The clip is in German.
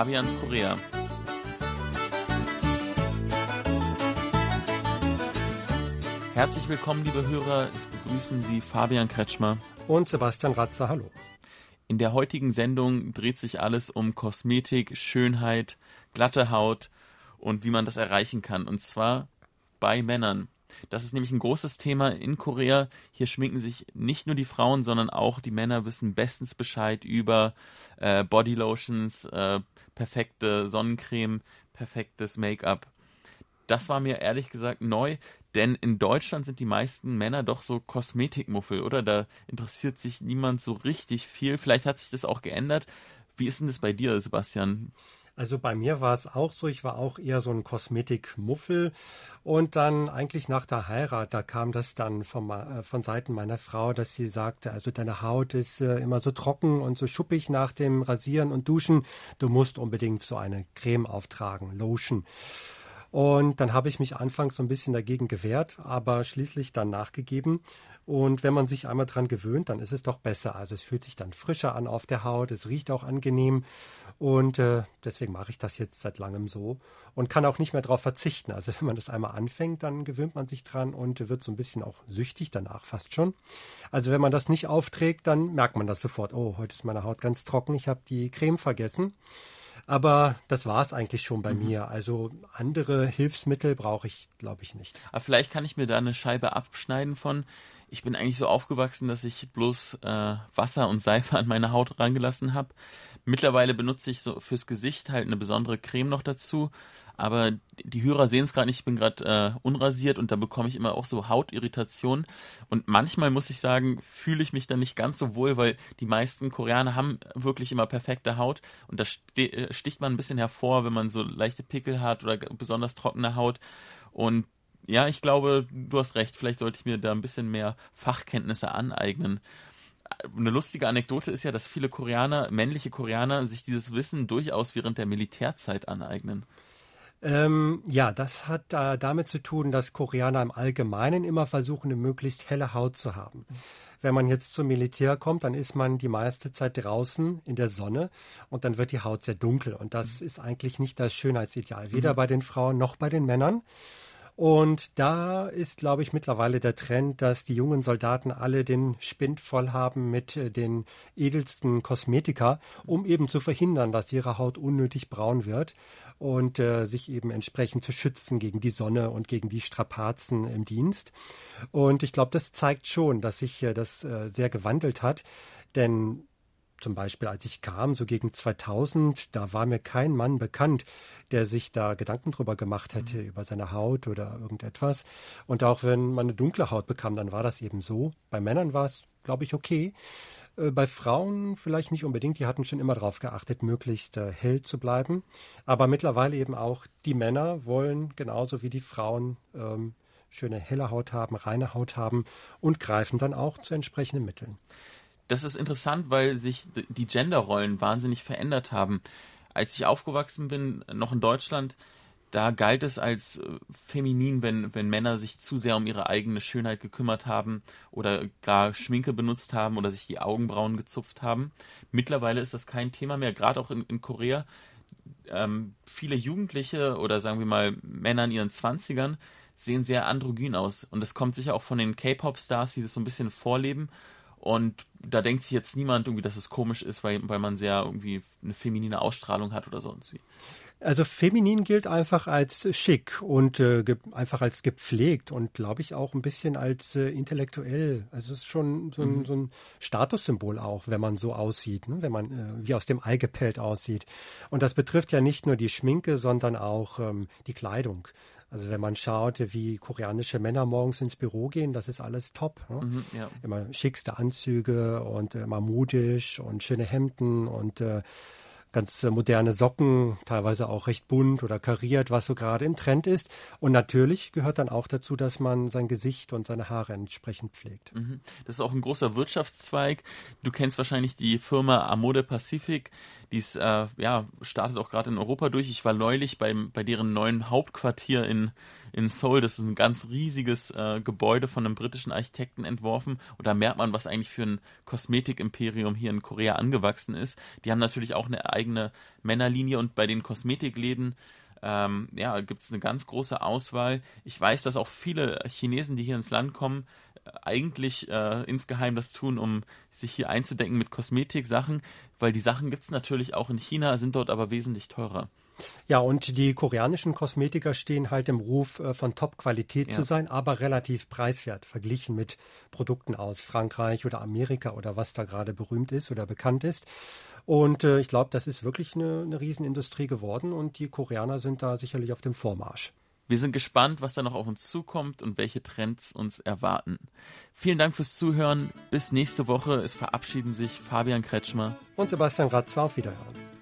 Fabians Korea. Herzlich willkommen, liebe Hörer. Es begrüßen Sie Fabian Kretschmer und Sebastian Ratzer. Hallo. In der heutigen Sendung dreht sich alles um Kosmetik, Schönheit, glatte Haut und wie man das erreichen kann. Und zwar bei Männern. Das ist nämlich ein großes Thema in Korea. Hier schminken sich nicht nur die Frauen, sondern auch die Männer wissen bestens Bescheid über äh, Bodylotions, äh, perfekte Sonnencreme, perfektes Make-up. Das war mir ehrlich gesagt neu, denn in Deutschland sind die meisten Männer doch so Kosmetikmuffel, oder? Da interessiert sich niemand so richtig viel. Vielleicht hat sich das auch geändert. Wie ist denn das bei dir, Sebastian? Also bei mir war es auch so, ich war auch eher so ein Kosmetikmuffel. Und dann eigentlich nach der Heirat, da kam das dann von, äh, von Seiten meiner Frau, dass sie sagte, also deine Haut ist äh, immer so trocken und so schuppig nach dem Rasieren und Duschen, du musst unbedingt so eine Creme auftragen, Lotion. Und dann habe ich mich anfangs so ein bisschen dagegen gewehrt, aber schließlich dann nachgegeben und wenn man sich einmal dran gewöhnt, dann ist es doch besser. Also es fühlt sich dann frischer an auf der Haut, es riecht auch angenehm. Und äh, deswegen mache ich das jetzt seit langem so und kann auch nicht mehr darauf verzichten. Also wenn man das einmal anfängt, dann gewöhnt man sich dran und wird so ein bisschen auch süchtig danach fast schon. Also wenn man das nicht aufträgt, dann merkt man das sofort. Oh, heute ist meine Haut ganz trocken, ich habe die Creme vergessen. Aber das war es eigentlich schon bei mhm. mir. Also andere Hilfsmittel brauche ich, glaube ich, nicht. Aber vielleicht kann ich mir da eine Scheibe abschneiden von ich bin eigentlich so aufgewachsen, dass ich bloß äh, Wasser und Seife an meine Haut rangelassen habe. Mittlerweile benutze ich so fürs Gesicht halt eine besondere Creme noch dazu. Aber die Hörer sehen es gerade nicht, ich bin gerade äh, unrasiert und da bekomme ich immer auch so Hautirritation. Und manchmal muss ich sagen, fühle ich mich dann nicht ganz so wohl, weil die meisten Koreaner haben wirklich immer perfekte Haut. Und da äh, sticht man ein bisschen hervor, wenn man so leichte Pickel hat oder besonders trockene Haut. Und ja, ich glaube, du hast recht. Vielleicht sollte ich mir da ein bisschen mehr Fachkenntnisse aneignen. Eine lustige Anekdote ist ja, dass viele Koreaner, männliche Koreaner, sich dieses Wissen durchaus während der Militärzeit aneignen. Ähm, ja, das hat äh, damit zu tun, dass Koreaner im Allgemeinen immer versuchen, eine möglichst helle Haut zu haben. Wenn man jetzt zum Militär kommt, dann ist man die meiste Zeit draußen in der Sonne und dann wird die Haut sehr dunkel. Und das mhm. ist eigentlich nicht das Schönheitsideal, weder mhm. bei den Frauen noch bei den Männern. Und da ist, glaube ich, mittlerweile der Trend, dass die jungen Soldaten alle den Spind voll haben mit äh, den edelsten Kosmetika, um eben zu verhindern, dass ihre Haut unnötig braun wird und äh, sich eben entsprechend zu schützen gegen die Sonne und gegen die Strapazen im Dienst. Und ich glaube, das zeigt schon, dass sich äh, das äh, sehr gewandelt hat. Denn zum Beispiel, als ich kam, so gegen 2000, da war mir kein Mann bekannt, der sich da Gedanken drüber gemacht hätte, mhm. über seine Haut oder irgendetwas. Und auch wenn man eine dunkle Haut bekam, dann war das eben so. Bei Männern war es, glaube ich, okay. Äh, bei Frauen vielleicht nicht unbedingt, die hatten schon immer darauf geachtet, möglichst äh, hell zu bleiben. Aber mittlerweile eben auch die Männer wollen genauso wie die Frauen ähm, schöne helle Haut haben, reine Haut haben und greifen dann auch zu entsprechenden Mitteln das ist interessant, weil sich die Genderrollen wahnsinnig verändert haben. Als ich aufgewachsen bin, noch in Deutschland, da galt es als äh, feminin, wenn, wenn Männer sich zu sehr um ihre eigene Schönheit gekümmert haben oder gar Schminke benutzt haben oder sich die Augenbrauen gezupft haben. Mittlerweile ist das kein Thema mehr, gerade auch in, in Korea. Ähm, viele Jugendliche oder sagen wir mal Männer in ihren Zwanzigern sehen sehr androgyn aus. Und das kommt sicher auch von den K-Pop-Stars, die das so ein bisschen vorleben und da denkt sich jetzt niemand irgendwie, dass es komisch ist, weil, weil man sehr irgendwie eine feminine Ausstrahlung hat oder sonst wie. Also feminin gilt einfach als schick und äh, einfach als gepflegt und glaube ich auch ein bisschen als äh, intellektuell. Also es ist schon so ein, mhm. so ein Statussymbol auch, wenn man so aussieht, ne? wenn man äh, wie aus dem Ei gepellt aussieht. Und das betrifft ja nicht nur die Schminke, sondern auch ähm, die Kleidung. Also wenn man schaut, wie koreanische Männer morgens ins Büro gehen, das ist alles top. Ne? Mhm, ja. Immer schickste Anzüge und äh, immer modisch und schöne Hemden und äh, ganz äh, moderne Socken, teilweise auch recht bunt oder kariert, was so gerade im Trend ist. Und natürlich gehört dann auch dazu, dass man sein Gesicht und seine Haare entsprechend pflegt. Mhm. Das ist auch ein großer Wirtschaftszweig. Du kennst wahrscheinlich die Firma Amode Pacific. Die ist, äh, ja, startet auch gerade in Europa durch. Ich war neulich beim, bei deren neuen Hauptquartier in, in Seoul. Das ist ein ganz riesiges äh, Gebäude von einem britischen Architekten entworfen. Und da merkt man, was eigentlich für ein Kosmetikimperium hier in Korea angewachsen ist. Die haben natürlich auch eine eigene Männerlinie und bei den Kosmetikläden ähm, ja, gibt es eine ganz große Auswahl. Ich weiß, dass auch viele Chinesen, die hier ins Land kommen, eigentlich äh, insgeheim das tun, um sich hier einzudecken mit Kosmetiksachen, weil die Sachen gibt es natürlich auch in China, sind dort aber wesentlich teurer. Ja, und die koreanischen Kosmetiker stehen halt im Ruf, äh, von Top-Qualität ja. zu sein, aber relativ preiswert verglichen mit Produkten aus Frankreich oder Amerika oder was da gerade berühmt ist oder bekannt ist. Und äh, ich glaube, das ist wirklich eine, eine Riesenindustrie geworden und die Koreaner sind da sicherlich auf dem Vormarsch. Wir sind gespannt, was da noch auf uns zukommt und welche Trends uns erwarten. Vielen Dank fürs Zuhören. Bis nächste Woche. Es verabschieden sich Fabian Kretschmer und Sebastian Ratzer. Auf Wiederhören.